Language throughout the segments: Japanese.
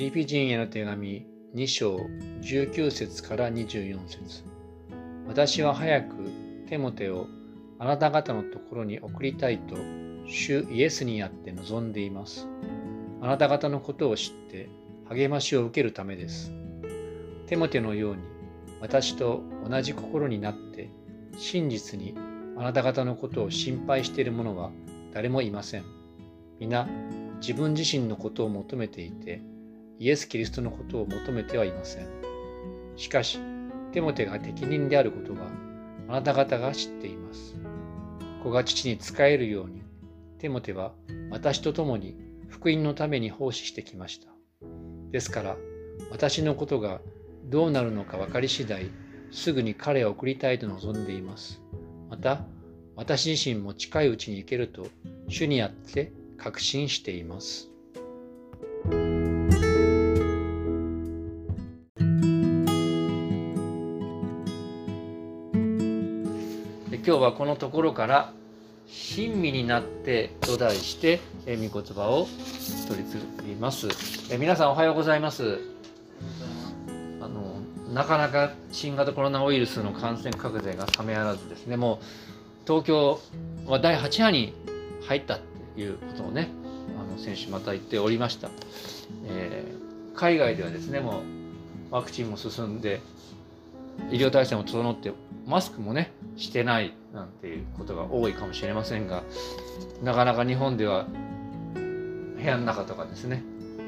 リピ人への手紙2章19節から24節私は早くテモテをあなた方のところに送りたいと主イエスにあって望んでいます。あなた方のことを知って励ましを受けるためです。テモテのように私と同じ心になって真実にあなた方のことを心配している者は誰もいません。皆自分自身のことを求めていてイエス・キリストのことを求めてはいません。しかし、テモテが適任であることはあなた方が知っています。子が父に仕えるように、テモテは私と共に福音のために奉仕してきました。ですから、私のことがどうなるのか分かり次第、すぐに彼を送りたいと望んでいます。また、私自身も近いうちに行けると、主にあって確信しています。はこのところから「親身になって」と題して御言葉を取り次ぎます。え皆さんおはようございます。あのなかなか新型コロナウイルスの感染拡大が冷めやらずですねもう東京は第8波に入ったっていうことをねあの先週また言っておりました、えー、海外ではですねもうワクチンも進んで医療体制も整ってマスクもねしてないなんていうことが多いかもしれませんがなかなか日本では部屋の中とかですね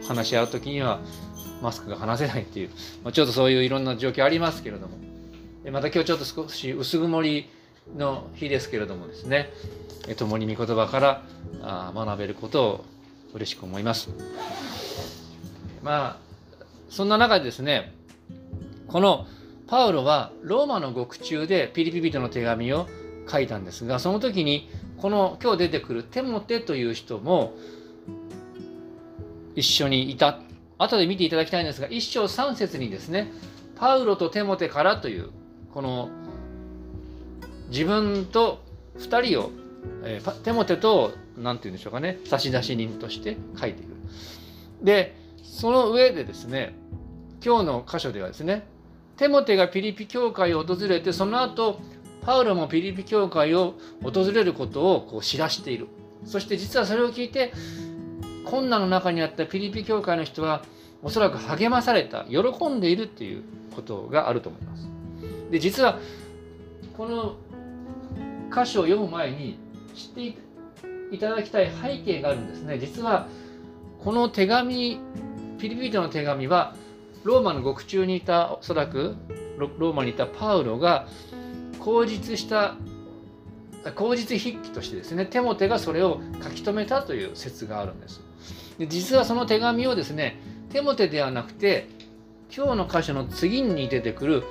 話し合う時にはマスクが離せないっていう、まあ、ちょっとそういういろんな状況ありますけれども。また今日ちょっと少し薄曇りの日ですけれどもですね共に御言葉から学べることを嬉しく思います。まあそんな中でですねこのパウロはローマの獄中でピリピ人の手紙を書いたんですがその時にこの今日出てくるテモテという人も一緒にいた。後で見ていただきたいんですが一章三節にですねパウロとテモテからというこの自分と2人を、えー、テモテと何て言うんでしょうかね差出人として書いているでその上でですね今日の箇所ではですねテモテがピリピ教会を訪れてその後パウロもピリピ教会を訪れることをこう知らしている。そして実はそれを聞いて困難の中にあったピリピ教会の人はおそらく励まされた喜んでいるっていうことがあると思います。で実はこの歌詞を読む前に知っていただきたい背景があるんですね。実はこの手紙ピリピ人の手紙はローマの獄中にいたおそらくローマにいたパウロが口実した口実筆記としてですねテモテがそれを書き留めたという説があるんです。で実はその手紙をですねテモテではなくて今日の箇所の次に出てくる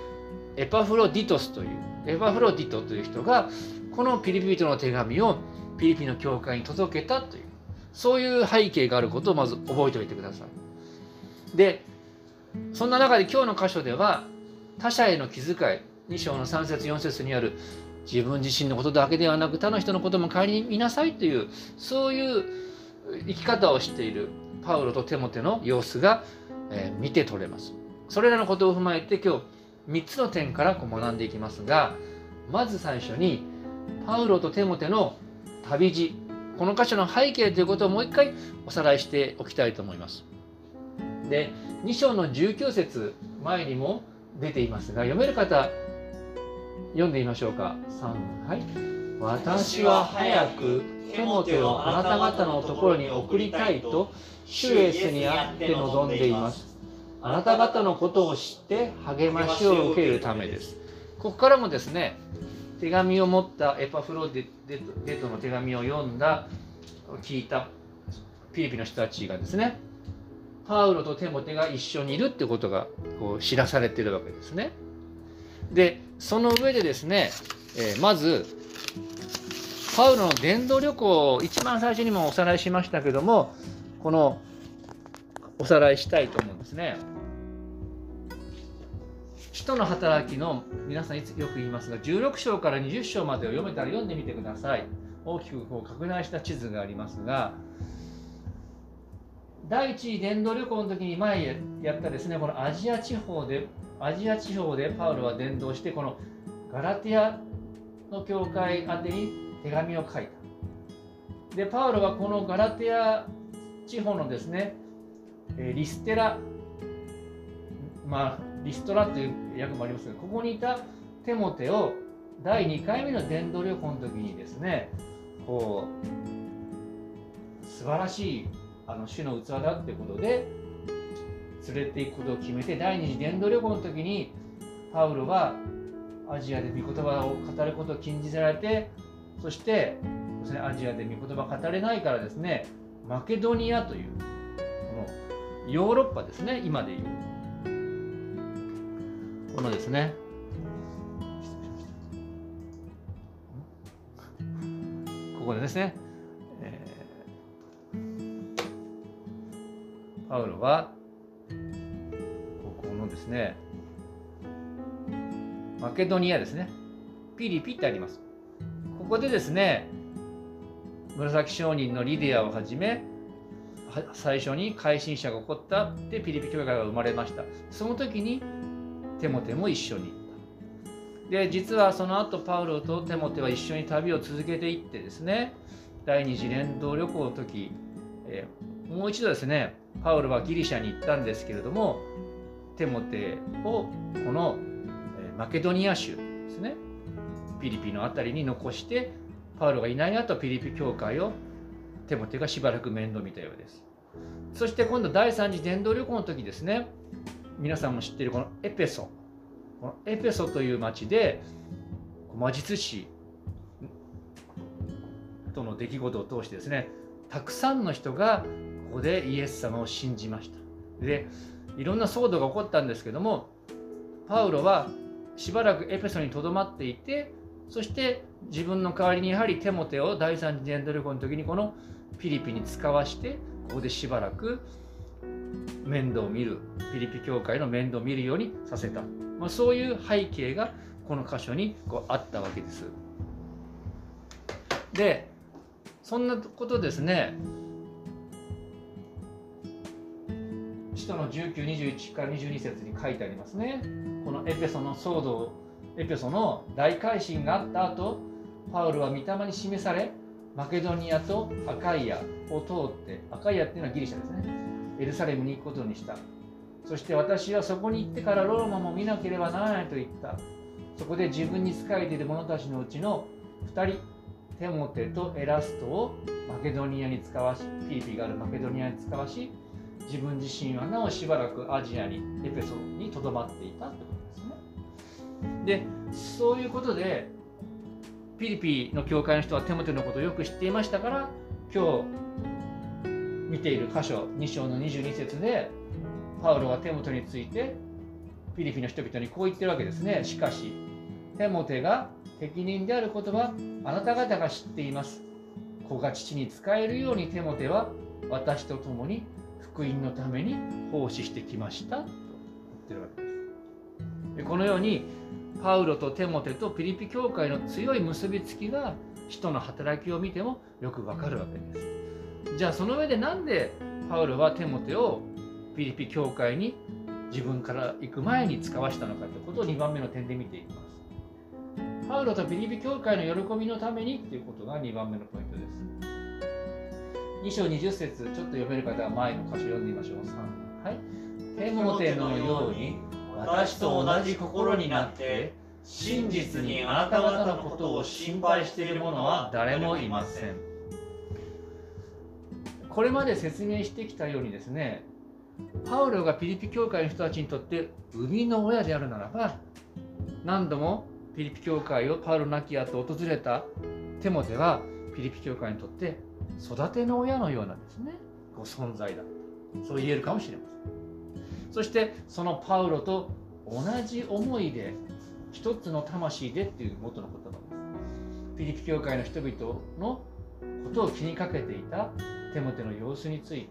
エパフロディトスというエパフロディトという人がこのピリピ人の手紙をピリピの教会に届けたというそういう背景があることをまず覚えておいてください。でそんな中で今日の箇所では他者への気遣い2章の3節4節にある自分自身のことだけではなく他の人のことも顧みなさいというそういう生き方をしているパウロとテモテの様子が、えー、見て取れます。それらのことを踏まえて今日3つの点からこう学んでいきますがまず最初にパウロとテモテの旅路この箇所の背景ということをもう一回おさらいしておきたいと思います。で2章の19節前にも出ていますが読める方読んでみましょうか。3はい。私は早くテモテをあなた方のところに送りたいと主イエスにあって望んでいます。あなた方のことを知って励ましを受けるためです。ここからもですね手紙を持ったエパフロデデトの手紙を読んだ聞いたピリピの人たちがですねパウロとテモテが一緒にいるってことがこう知らされてるわけですね。でその上でですね、えー、まずパウロの伝道旅行を一番最初にもおさらいしましたけどもこのおさらいしたいと思うんですね。使徒の働きの皆さんよく言いますが16章から20章までを読めたら読んでみてください。大きくこう拡大した地図がありますが第一次伝道旅行の時に前やったですねこのアジア地方でアジア地方でパウロは伝道してこのガラティアの教会宛てに手紙を書いた。でパウロはこのガラティア地方のですねリステラまあリストラという訳もありますがここにいたテモテを第2回目の伝道旅行の時にですねこう素晴らしいあの主の器だってことで連れていくことを決めて第二次伝道旅行の時にパウロはアジアで御言葉を語ることを禁じられてそしてです、ね、アジアで御言葉語れないからですねマケドニアというこのヨーロッパですね今でいう。このですね。ここでですね、パウロはここのですねマケドニアですね。ピリピってあります。ここでですね紫商人のリディアをはじめ最初に改心者が起こったでピリピ教会が生まれました。その時にテモテも一緒に行った。で実はその後パウロとテモテは一緒に旅を続けていってですね第二次連動旅行の時、えー、もう一度ですねパウロはギリシャに行ったんですけれどもテモテをこのマケドニア州ですねピリピの辺りに残してパウロがいない後ピリピ教会をテモテがしばらく面倒見たようです。そして今度第3次伝道旅行の時ですね皆さんも知っているこのエペソこのエペソという町で魔術師との出来事を通してですねたくさんの人がここでイエス様を信じましたでいろんな騒動が起こったんですけどもパウロはしばらくエペソにとどまっていてそして自分の代わりにやはりテモテを第三次伝道旅行の時にこのフィリピに使わしてここでしばらく面倒を見るフィリピ教会の面倒を見るようにさせた、まあ、そういう背景がこの箇所にこうあったわけです。でそんなことですね。使徒の1921から22節に書いてありますね。このエペソの騒動エペソの大改心があった後パウルは御霊に示されマケドニアとアカイアを通ってアカイアっていうのはギリシャですね。エルサレムに行くことにした。そして私はそこに行ってからローマも見なければならないと言った。そこで自分に仕えている者たちのうちの2人テモテとエラストをマケドニアに使わしピリピがあるマケドニアに使わし自分自身はなおしばらくアジアにエペソにとどまっていたということですね。でそういうことでピリピの教会の人はテモテのことをよく知っていましたから今日見ている箇所2章の22節でパウロはテモテについてピリピの人々にこう言ってるわけですね。しかしテモテが適任であることはあなた方が知っています。子が父に仕えるようにテモテは私と共に福音のために奉仕してきました。と言ってるわけです。でこのようにパウロとテモテとピリピ教会の強い結びつきが人の働きを見てもよくわかるわけです。じゃあその上で何でパウロはテモテをピリピ教会に自分から行く前に使わしたのかということを2番目の点で見ていきます。パウロとピリピ教会の喜びのためにということが2番目のポイントです2章20節ちょっと読める方は前の箇所読んでみましょう。3はい。テモテのように私と同じ心になって真実にあなた方のことを心配している者は誰もいません。これまで説明してきたようにですね、パウロがピリピ教会の人たちにとって生みの親であるならば、何度もピリピ教会をパウロ亡き後訪れたテモテはピリピ教会にとって育ての親のようなですね。ご存在だ。そう言えるかもしれません。そしてそのパウロと同じ思いで一つの魂でっていう元の言葉です。ピリピ教会の人々のことを気にかけていたテモテの様子について。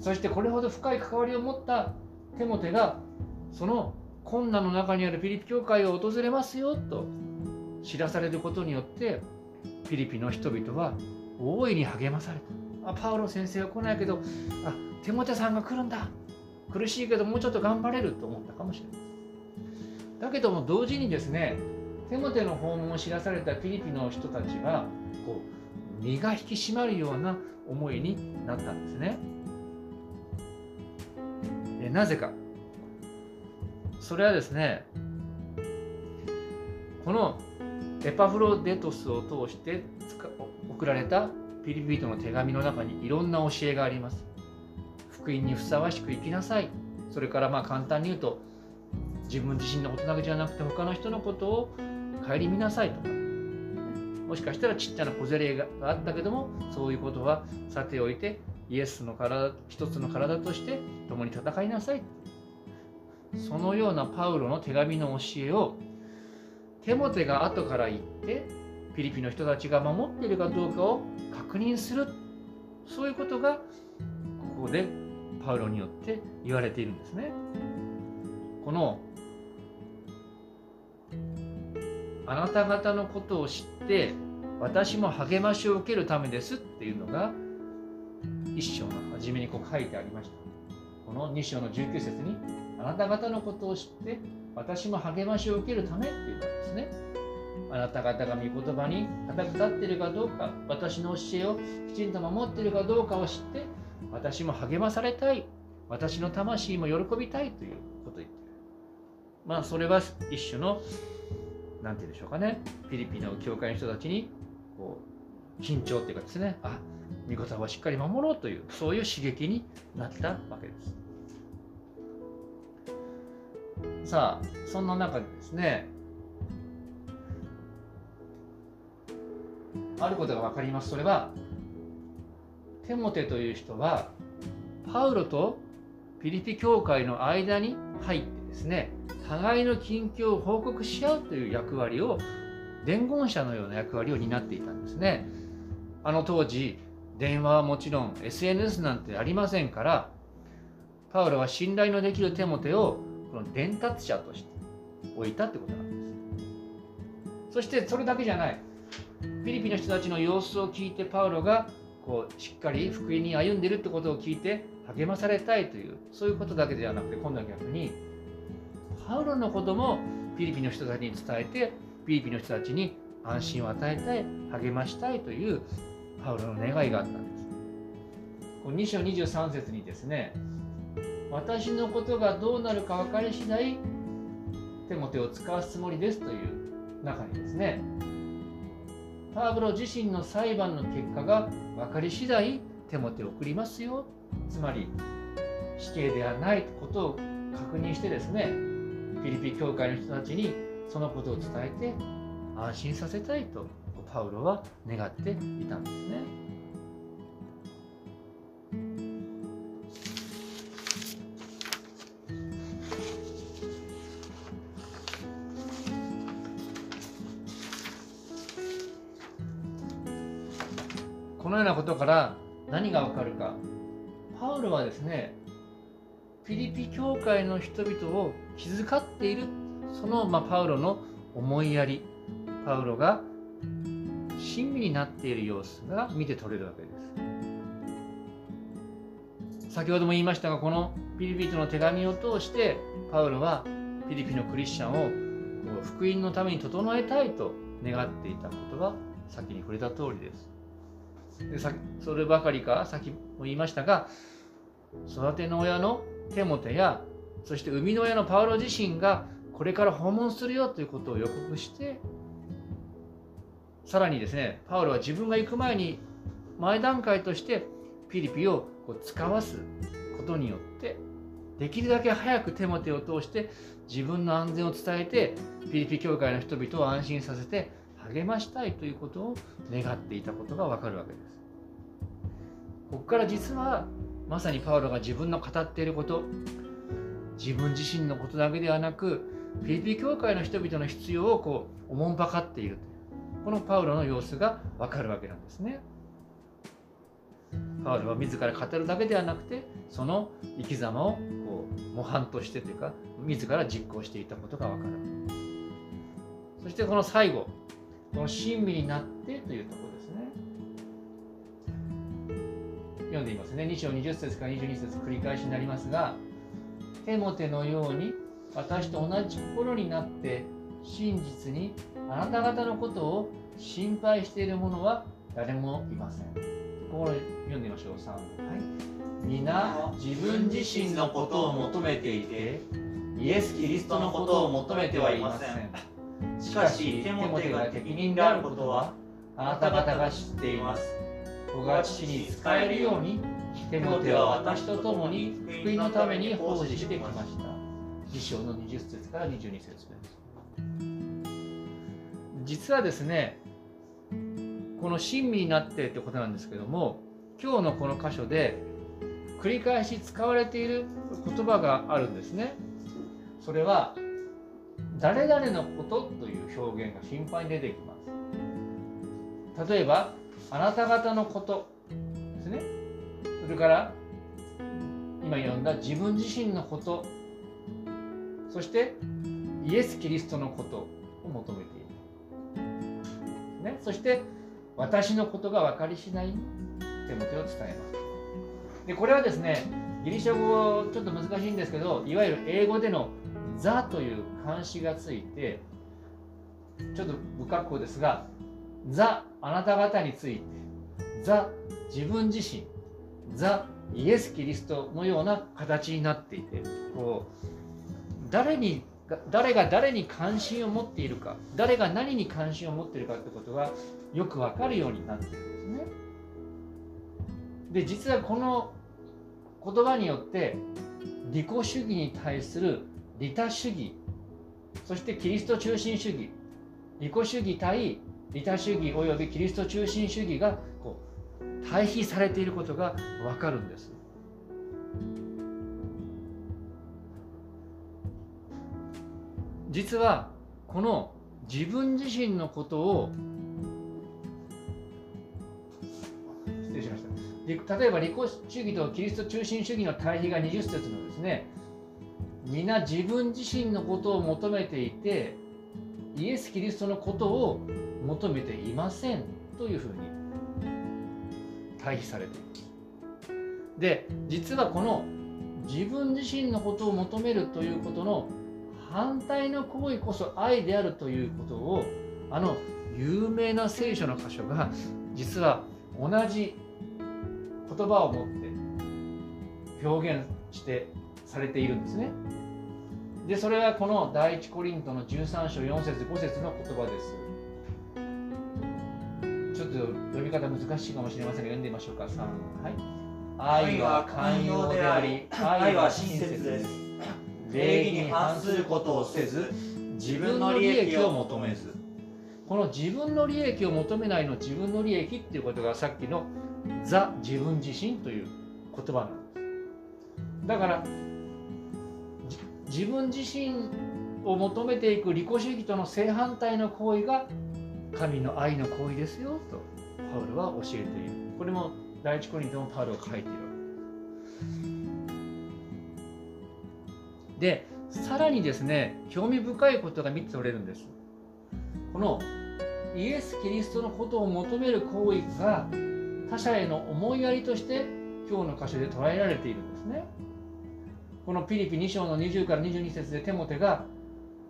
そしてこれほど深い関わりを持ったテモテがその困難の中にあるピリピ教会を訪れますよと知らされることによってピリピの人々は大いに励まされた。あパウロ先生は来ないけどあテモテさんが来るんだ。苦しいけどもうちょっと頑張れる。と思ったかもしれない。だけども同時にですねテモテの訪問を知らされたフィリピの人たちはこう身が引き締まるような思いになったんですね。えなぜか。それはですねこのエパフロデトスを通して送られたピリピリとの手紙の中にいろんな教えがあります。福音にふさわしく生きなさい。それからまあ簡単に言うと自分自身のことだけじゃなくて他の人のことを顧みなさいとかもしかしたらちっちゃな小競りがあったけどもそういうことはさておいてイエスの体一つの体として共に戦いなさいそのようなパウロの手紙の教えをテモテが後から言ってピリピの人たちが守っているかどうかを確認するそういうことがここでパウロによって言われているんですね。このあなた方のことを知って私も励ましを受けるためですっていうのが一章の初めにこう書いてありましたこの2章の19節にあなた方のことを知って私も励ましを受けるためっていうことですね。あなた方が御言葉に固く立っているかどうか私の教えをきちんと守っているかどうかを知って私も励まされたい。私の魂も喜びたいということを言ってる。まあそれは一種の何て言うんでしょうかね。フィリピンの教会の人たちにこう緊張っていうかですね。あ御言葉をしっかり守ろうというそういう刺激になったわけです。さあそんな中でですねあることが分かります。それはテモテという人はパウロとピリピ教会の間に入ってですね互いの近況を報告し合うという役割を伝言者のような役割を担っていたんですね。あの当時電話はもちろん SNS なんてありませんからパウロは信頼のできるテモテをこの伝達者として置いたってことなんです。そしてそれだけじゃない。フィリピンの人たちの様子を聞いてパウロがこうしっかり福音に歩んでるってことを聞いて励まされたいというそういうことだけではなくて今度は逆にパウロのこともフィリピンの人たちに伝えてフィリピンの人たちに安心を与えたい励ましたいというパウロの願いがあったんです。2章23節にですね私のことがどうなるか分かり次第手も手を使わすつもりですという中にですねパウロ自身の裁判の結果が分かり次第手も手を送りますよつまり死刑ではないことを確認してですねフィリピン教会の人たちにそのことを伝えて安心させたいとパウロは願っていたんですね。ようなことから何がわかるか。パウロはですねフィリピ教会の人々を気遣っているその、まあ、パウロの思いやり。パウロが親身になっている様子が見て取れるわけです。先ほども言いましたがこのピリピとの手紙を通してパウロはピリピのクリスチャンを福音のために整えたいと願っていたことが先に触れた通りです。でそればかりか先も言いましたが育ての親のテモテやそして生みの親のパウロ自身がこれから訪問するよということを予告してさらにですねパウロは自分が行く前に前段階としてピリピをこう使わすことによってできるだけ早くテモテを通して自分の安全を伝えてピリピ教会の人々を安心させて励ましたいということを願っていたことがわかるわけです。ここから実はまさにパウロが自分の語っていること自分自身のことだけではなくフィリピ教会の人々の必要をこうおもんぱかっているこのパウロの様子がわかるわけなんですね。パウロは自ら語るだけではなくてその生き様をこう模範としてというか自ら実行していたことがわかるそしてこの最後この親身になってというところですね読んでいますね2章20節から22節繰り返しになりますがテモテのように私と同じ心になって真実にあなた方のことを心配している者は誰もいません。ここ読んでみましょう。3。はい。皆自分自身のことを求めていて、イエス・キリストのことを求めてはいません。しかし、テモテが適任であることは、あなた方が知っています。子が父に使えるように、テモテは私と共に福音のために奉仕してきました。2章の20節から22節です。実はですね、この親身になってってことなんですけども今日のこの箇所で繰り返し使われている言葉があるんですね。それは誰々のことという表現が頻繁に出てきます。例えばあなた方のことですね。それから今読んだ自分自身のことそしてイエス・キリストのことを求めている。ね、そして私のことが分かりしない手元を伝えます。でこれはですねギリシャ語ちょっと難しいんですけどいわゆる英語での「ザ」という漢詞がついてちょっと不格好ですが「ザ」あなた方について「ザ」自分自身「ザ」イエス・キリストのような形になっていてこう誰に誰が誰に関心を持っているか誰が何に関心を持っているかってことがよくわかるようになってるんですね。で実はこの言葉によって利己主義に対する利他主義。そしてキリスト中心主義。利己主義対利他主義およびキリスト中心主義がこう対比されていることがわかるんです。実はこの自分自身のことを失礼しました。例えば利己主義とキリスト中心主義の対比が20節のですね皆自分自身のことを求めていてイエス・キリストのことを求めていませんというふうに対比されていますで実はこの自分自身のことを求めるということの反対の行為こそ愛であるということをあの有名な聖書の箇所が実は同じ言葉を持って表現してされているんですね。でそれはこの第一コリントの13章4節5節の言葉です。ちょっと読み方難しいかもしれませんが読んでみましょうか。3はい。愛は寛容であり、愛は親切です。礼儀に反することをせず自分の利益を求めずこの自分の利益を求めないの自分の利益っていうことがさっきのザ自分自身という言葉なんですだから自分自身を求めていく利己主義との正反対の行為が神の愛の行為ですよとパウルは教えている。これも第一コリントのパウルが書いている。でさらにですね興味深いことが見て取れるんです。このイエス・キリストのことを求める行為が他者への思いやりとして今日の箇所で捉えられているんですね。このピリピ2章の20から22節でテモテが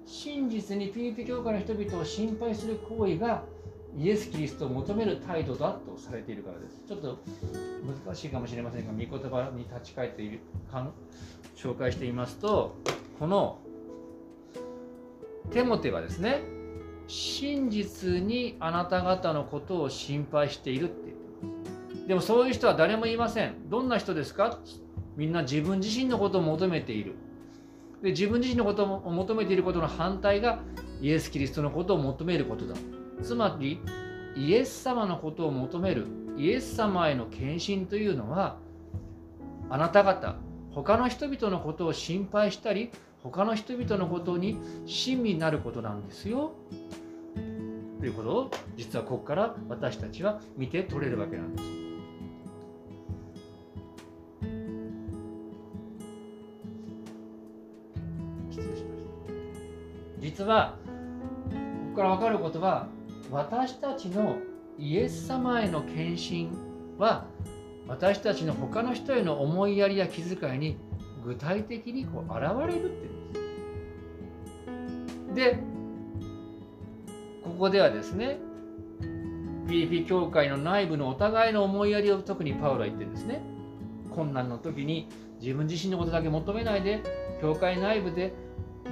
真実にピリピ教会の人々を心配する行為がイエス・キリストを求める態度だとされているからです。ちょっと難しいかもしれませんが、御言葉に立ち返っている紹介していますとこのテモテはですね真実にあなた方のことを心配しているって言ってます。でもそういう人は誰もいません。どんな人ですか？みんな自分自身のことを求めている。で自分自身のことを求めていることの反対がイエス・キリストのことを求めることだ。つまりイエス様のことを求めるイエス様への献身というのはあなた方他の人々のことを心配したり他の人々のことに親身になることなんですよ。ということを実はここから私たちは見て取れるわけなんです。実はここから分かることは私たちのイエス様への献身は私たちの他の人への思いやりや気遣いに具体的にこう現れるっていうんです。でここではですねピリピ教会の内部のお互いの思いやりを特にパウロは言ってるんですね。困難の時に自分自身のことだけ求めないで教会内部で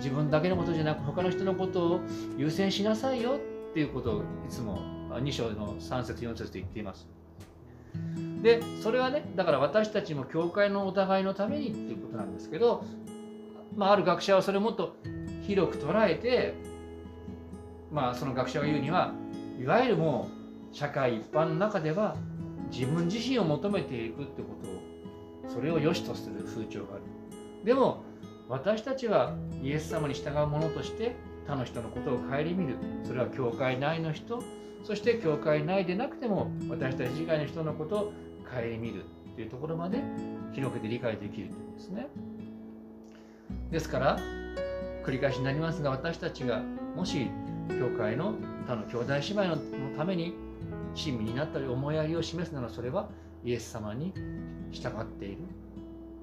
自分だけのことじゃなく他の人のことを優先しなさいよっていうことをいつも2章の3節4節で言っています。でそれはねだから私たちも教会のお互いのためにっていうことなんですけど、まあ、ある学者はそれをもっと広く捉えてまあその学者が言うにはいわゆるもう社会一般の中では自分自身を求めていくってことをそれを良しとする風潮があるでも私たちはイエス様に従う者として他の人のことを顧みる。それは教会内の人そして教会内でなくても私たち以外の人のことを顧みる。というところまで広げて理解できるというんですね。ですから繰り返しになりますが私たちがもし教会の他の兄弟姉妹のために親身になったり思いやりを示すならそれはイエス様に従っている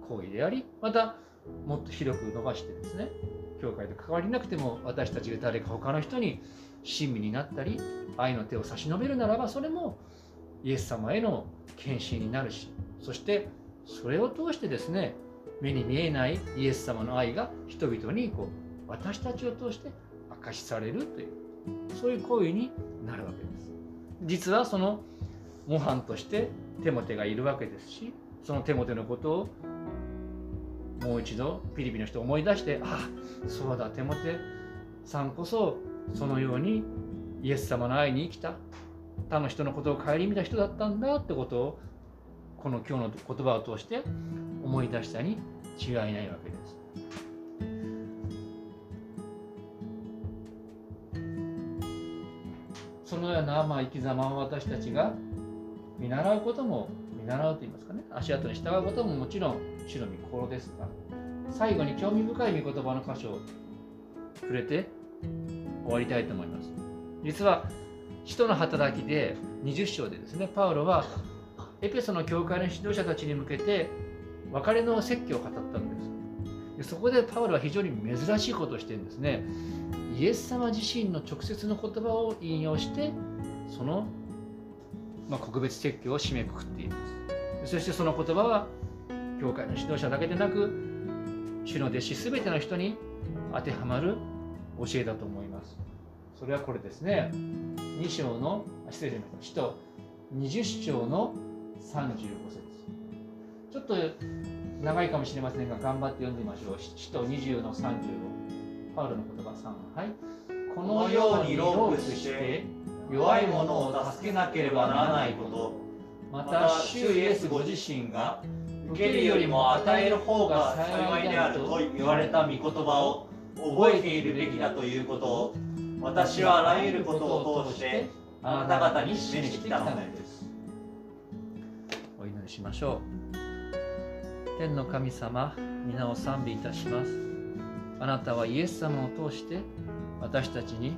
行為でありまたもっと広く伸ばしてですね教会と関わりなくても私たちが誰か他の人に親身になったり愛の手を差し伸べるならばそれもイエス様への献身になるしそしてそれを通してですね目に見えないイエス様の愛が人々にこう私たちを通して明かしされるというそういう行為になるわけです。実はその模範としてテモテがいるわけですしそのテモテのことをもう一度ピリピの人を思い出してああそうだテモテさんこそそのようにイエス様の愛に生きた他の人のことを顧みた人だったんだってことをこの今日の言葉を通して思い出したに違いないわけです。そのようなまあ生き様を私たちが見習うことも見習うと言いますかね。足跡に従うことももちろん主の御心ですが最後に興味深い御言葉の箇所を触れて終わりたいと思います。実は使徒の働きで20章でですねパウロはエペソの教会の指導者たちに向けて別れの説教を語ったんです。でそこでパウロは非常に珍しいことをしてるんですね。イエス様自身の直接の言葉を引用してその、まあ、告別説教を締めくくっています。そしてその言葉は教会の指導者だけでなく主の弟子全ての人に当てはまる教えだと思います。それはこれですね。2章の失礼しました。使徒20章の35節。ちょっと長いかもしれませんが頑張って読んでみましょう。使徒20の35パウロの言葉3はい。このようにロープして弱い者を助けなければならないこと。また主イエスご自身が受けるよりも与える方が幸いであると言われた御言葉を覚えているべきだということを私はあらゆることを通してあなた方に示してきたのです。お祈りしましょう。天の神様皆を賛美いたします。あなたはイエス様を通して私たちに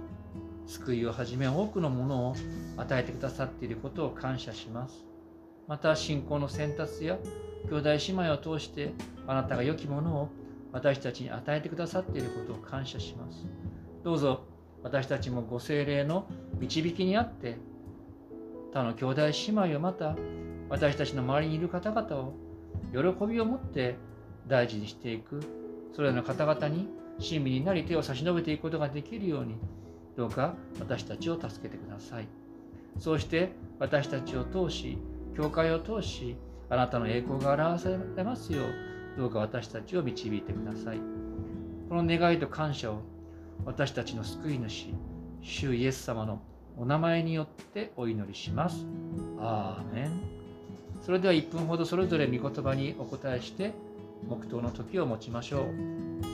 救いをはじめ多くのものを与えてくださっていることを感謝します。また信仰の選択や兄弟姉妹を通してあなたが良きものを私たちに与えてくださっていることを感謝します。どうぞ私たちもご精霊の導きにあって他の兄弟姉妹をまた私たちの周りにいる方々を喜びを持って大事にしていくそれらの方々に親身になり手を差し伸べていくことができるようにどうか私たちを助けてください。そうして私たちを通し教会を通しあなたの栄光が表されますようどうか私たちを導いてください。この願いと感謝を私たちの救い主主イエス様のお名前によってお祈りします。アーメン。それでは1分ほどそれぞれ御言葉にお答えして黙祷の時を持ちましょう。